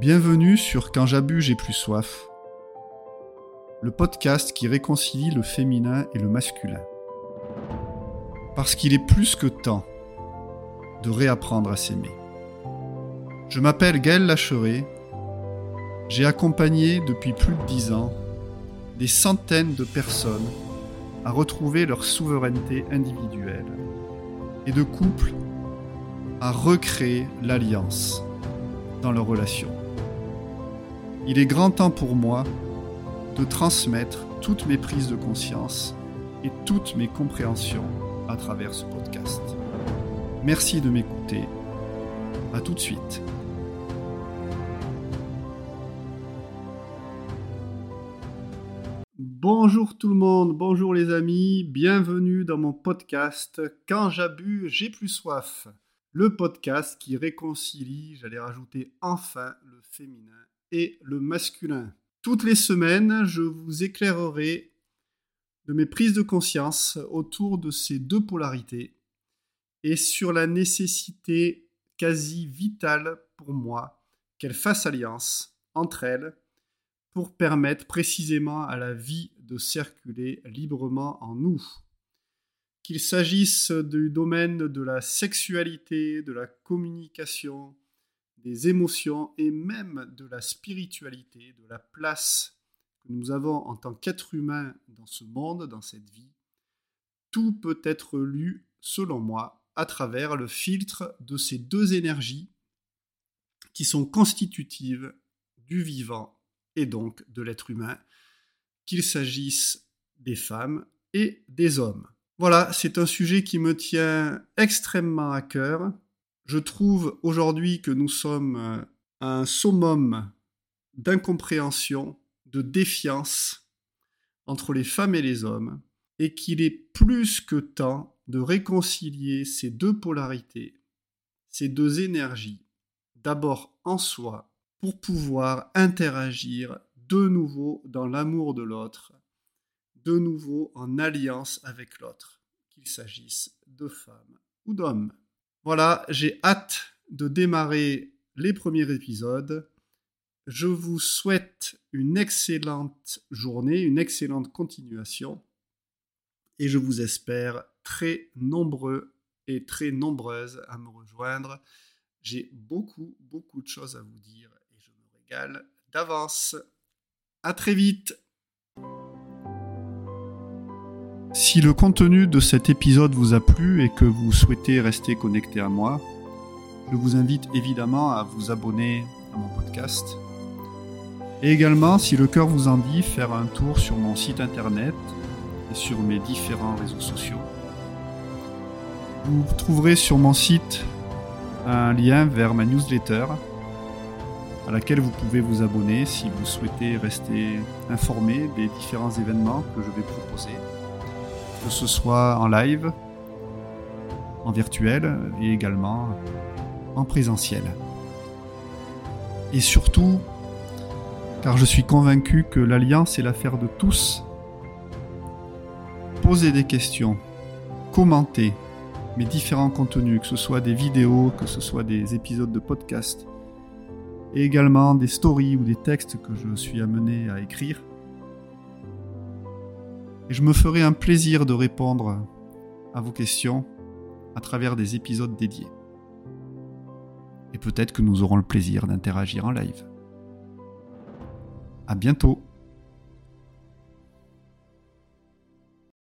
Bienvenue sur Quand j'abuse, j'ai plus soif, le podcast qui réconcilie le féminin et le masculin. Parce qu'il est plus que temps de réapprendre à s'aimer. Je m'appelle Gaël Lacheret, j'ai accompagné depuis plus de dix ans des centaines de personnes à retrouver leur souveraineté individuelle et de couples à recréer l'alliance dans leurs relations. Il est grand temps pour moi de transmettre toutes mes prises de conscience et toutes mes compréhensions à travers ce podcast. Merci de m'écouter. À tout de suite. Bonjour tout le monde, bonjour les amis, bienvenue dans mon podcast Quand j'abuse, j'ai plus soif. Le podcast qui réconcilie, j'allais rajouter enfin le féminin et le masculin. Toutes les semaines, je vous éclairerai de mes prises de conscience autour de ces deux polarités et sur la nécessité quasi vitale pour moi qu'elles fassent alliance entre elles pour permettre précisément à la vie de circuler librement en nous. Qu'il s'agisse du domaine de la sexualité, de la communication, des émotions et même de la spiritualité, de la place que nous avons en tant qu'être humain dans ce monde, dans cette vie, tout peut être lu, selon moi, à travers le filtre de ces deux énergies qui sont constitutives du vivant et donc de l'être humain, qu'il s'agisse des femmes et des hommes. Voilà, c'est un sujet qui me tient extrêmement à cœur je trouve aujourd'hui que nous sommes euh, à un summum d'incompréhension, de défiance entre les femmes et les hommes, et qu'il est plus que temps de réconcilier ces deux polarités, ces deux énergies, d'abord en soi, pour pouvoir interagir de nouveau dans l'amour de l'autre, de nouveau en alliance avec l'autre, qu'il s'agisse de femmes ou d'hommes. Voilà, j'ai hâte de démarrer les premiers épisodes. Je vous souhaite une excellente journée, une excellente continuation. Et je vous espère très nombreux et très nombreuses à me rejoindre. J'ai beaucoup, beaucoup de choses à vous dire et je me régale d'avance. À très vite! Si le contenu de cet épisode vous a plu et que vous souhaitez rester connecté à moi, je vous invite évidemment à vous abonner à mon podcast. Et également, si le cœur vous en dit, faire un tour sur mon site internet et sur mes différents réseaux sociaux. Vous trouverez sur mon site un lien vers ma newsletter à laquelle vous pouvez vous abonner si vous souhaitez rester informé des différents événements que je vais proposer que ce soit en live, en virtuel et également en présentiel. Et surtout, car je suis convaincu que l'alliance est l'affaire de tous, posez des questions, commentez mes différents contenus, que ce soit des vidéos, que ce soit des épisodes de podcast, et également des stories ou des textes que je suis amené à écrire. Et je me ferai un plaisir de répondre à vos questions à travers des épisodes dédiés. Et peut-être que nous aurons le plaisir d'interagir en live. À bientôt!